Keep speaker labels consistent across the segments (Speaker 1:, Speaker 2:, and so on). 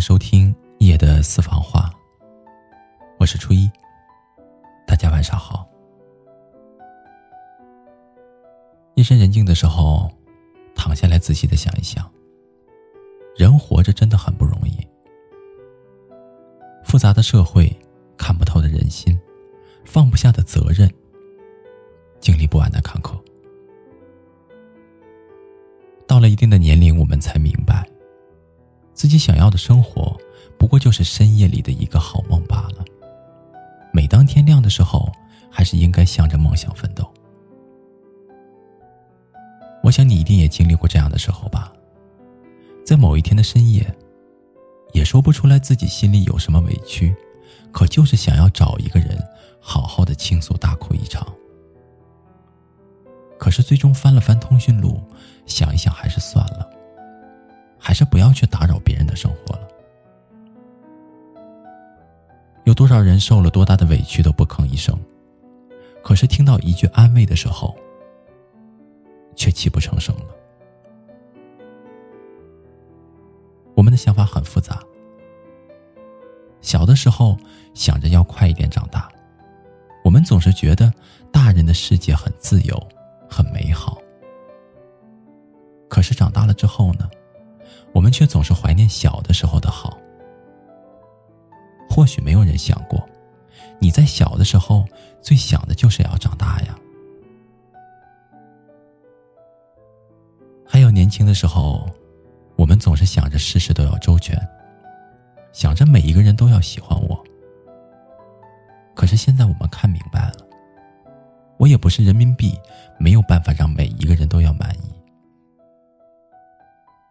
Speaker 1: 收听夜的私房话，我是初一。大家晚上好。夜深人静的时候，躺下来仔细的想一想，人活着真的很不容易。复杂的社会，看不透的人心，放不下的责任，经历不完的坎坷。到了一定的年龄，我们才明白。自己想要的生活，不过就是深夜里的一个好梦罢了。每当天亮的时候，还是应该向着梦想奋斗。我想你一定也经历过这样的时候吧，在某一天的深夜，也说不出来自己心里有什么委屈，可就是想要找一个人，好好的倾诉大哭一场。可是最终翻了翻通讯录，想一想还是算了。还是不要去打扰别人的生活了。有多少人受了多大的委屈都不吭一声，可是听到一句安慰的时候，却泣不成声了。我们的想法很复杂。小的时候想着要快一点长大，我们总是觉得大人的世界很自由、很美好。可是长大了之后呢？我们却总是怀念小的时候的好。或许没有人想过，你在小的时候最想的就是要长大呀。还有年轻的时候，我们总是想着事事都要周全，想着每一个人都要喜欢我。可是现在我们看明白了，我也不是人民币，没有办法让每一个人都要满意。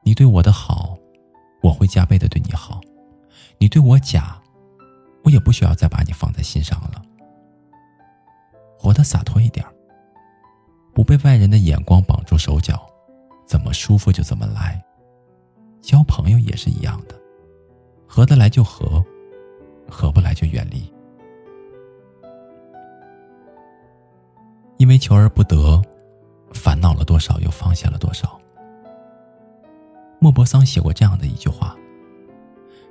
Speaker 1: 你对我的好，我会加倍的对你好；你对我假，我也不需要再把你放在心上了。活得洒脱一点，不被外人的眼光绑住手脚，怎么舒服就怎么来。交朋友也是一样的，合得来就合，合不来就远离。因为求而不得，烦恼了多少，又放下了多少。莫泊桑写过这样的一句话：“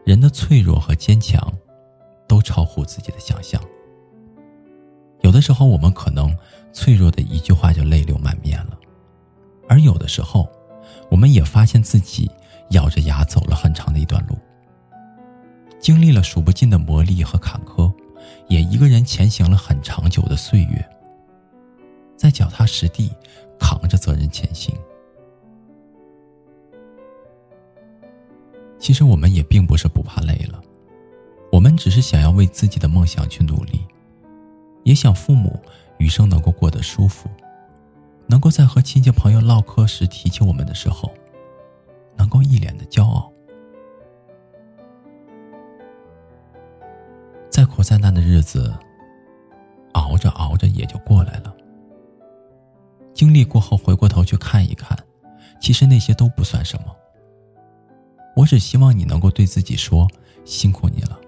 Speaker 1: 人的脆弱和坚强，都超乎自己的想象。有的时候，我们可能脆弱的一句话就泪流满面了；而有的时候，我们也发现自己咬着牙走了很长的一段路，经历了数不尽的磨砺和坎坷，也一个人前行了很长久的岁月，在脚踏实地扛着责任前行。”其实我们也并不是不怕累了，我们只是想要为自己的梦想去努力，也想父母余生能够过得舒服，能够在和亲戚朋友唠嗑时提起我们的时候，能够一脸的骄傲。再苦再难的日子，熬着熬着也就过来了。经历过后，回过头去看一看，其实那些都不算什么。我只希望你能够对自己说：“辛苦你了，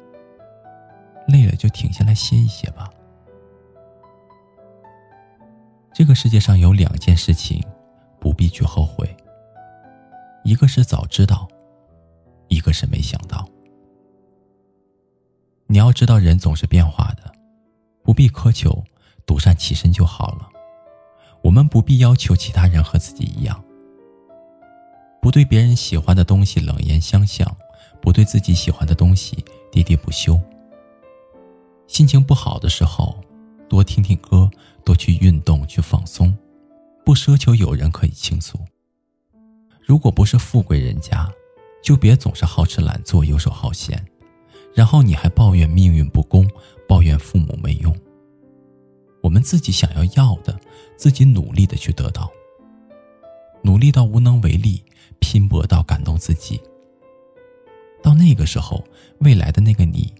Speaker 1: 累了就停下来歇一歇吧。”这个世界上有两件事情不必去后悔，一个是早知道，一个是没想到。你要知道，人总是变化的，不必苛求，独善其身就好了。我们不必要求其他人和自己一样。不对别人喜欢的东西冷言相向，不对自己喜欢的东西喋喋不休。心情不好的时候，多听听歌，多去运动，去放松，不奢求有人可以倾诉。如果不是富贵人家，就别总是好吃懒做、游手好闲，然后你还抱怨命运不公，抱怨父母没用。我们自己想要要的，自己努力的去得到。努力到无能为力。拼搏到感动自己，到那个时候，未来的那个你，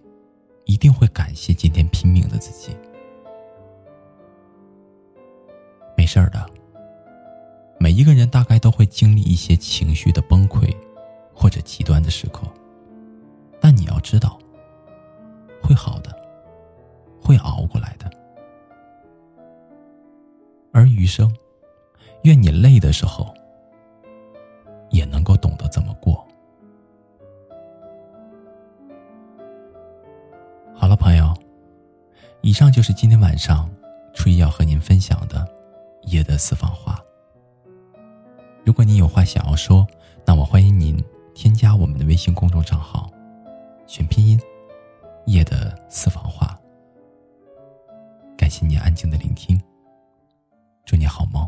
Speaker 1: 一定会感谢今天拼命的自己。没事儿的，每一个人大概都会经历一些情绪的崩溃，或者极端的时刻，但你要知道，会好的，会熬过来的。而余生，愿你累的时候。都懂得怎么过。好了朋友以上就是今天晚上初一要和您分享的夜的私房话。如果你有话想要说那我欢迎您添加我们的微信公众账号选拼音夜的私房话。感谢您安静的聆听祝你好梦。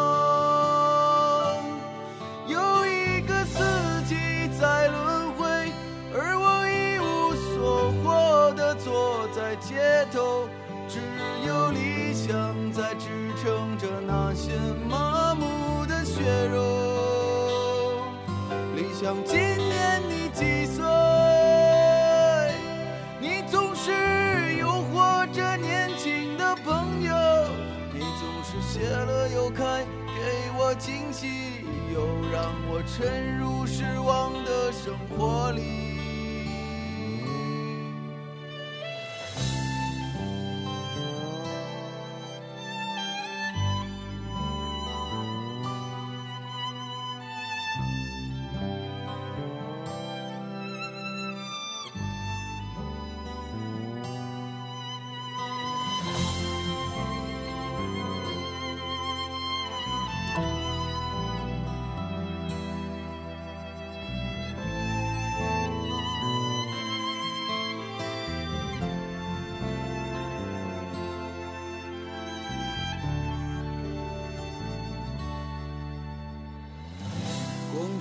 Speaker 2: 头只有理想在支撑着那些麻木的血肉。理想，今年你几岁？你总是诱惑着年轻的朋友，你总是谢了又开，给我惊喜，又让我沉入失望的生活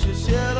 Speaker 2: si hiciera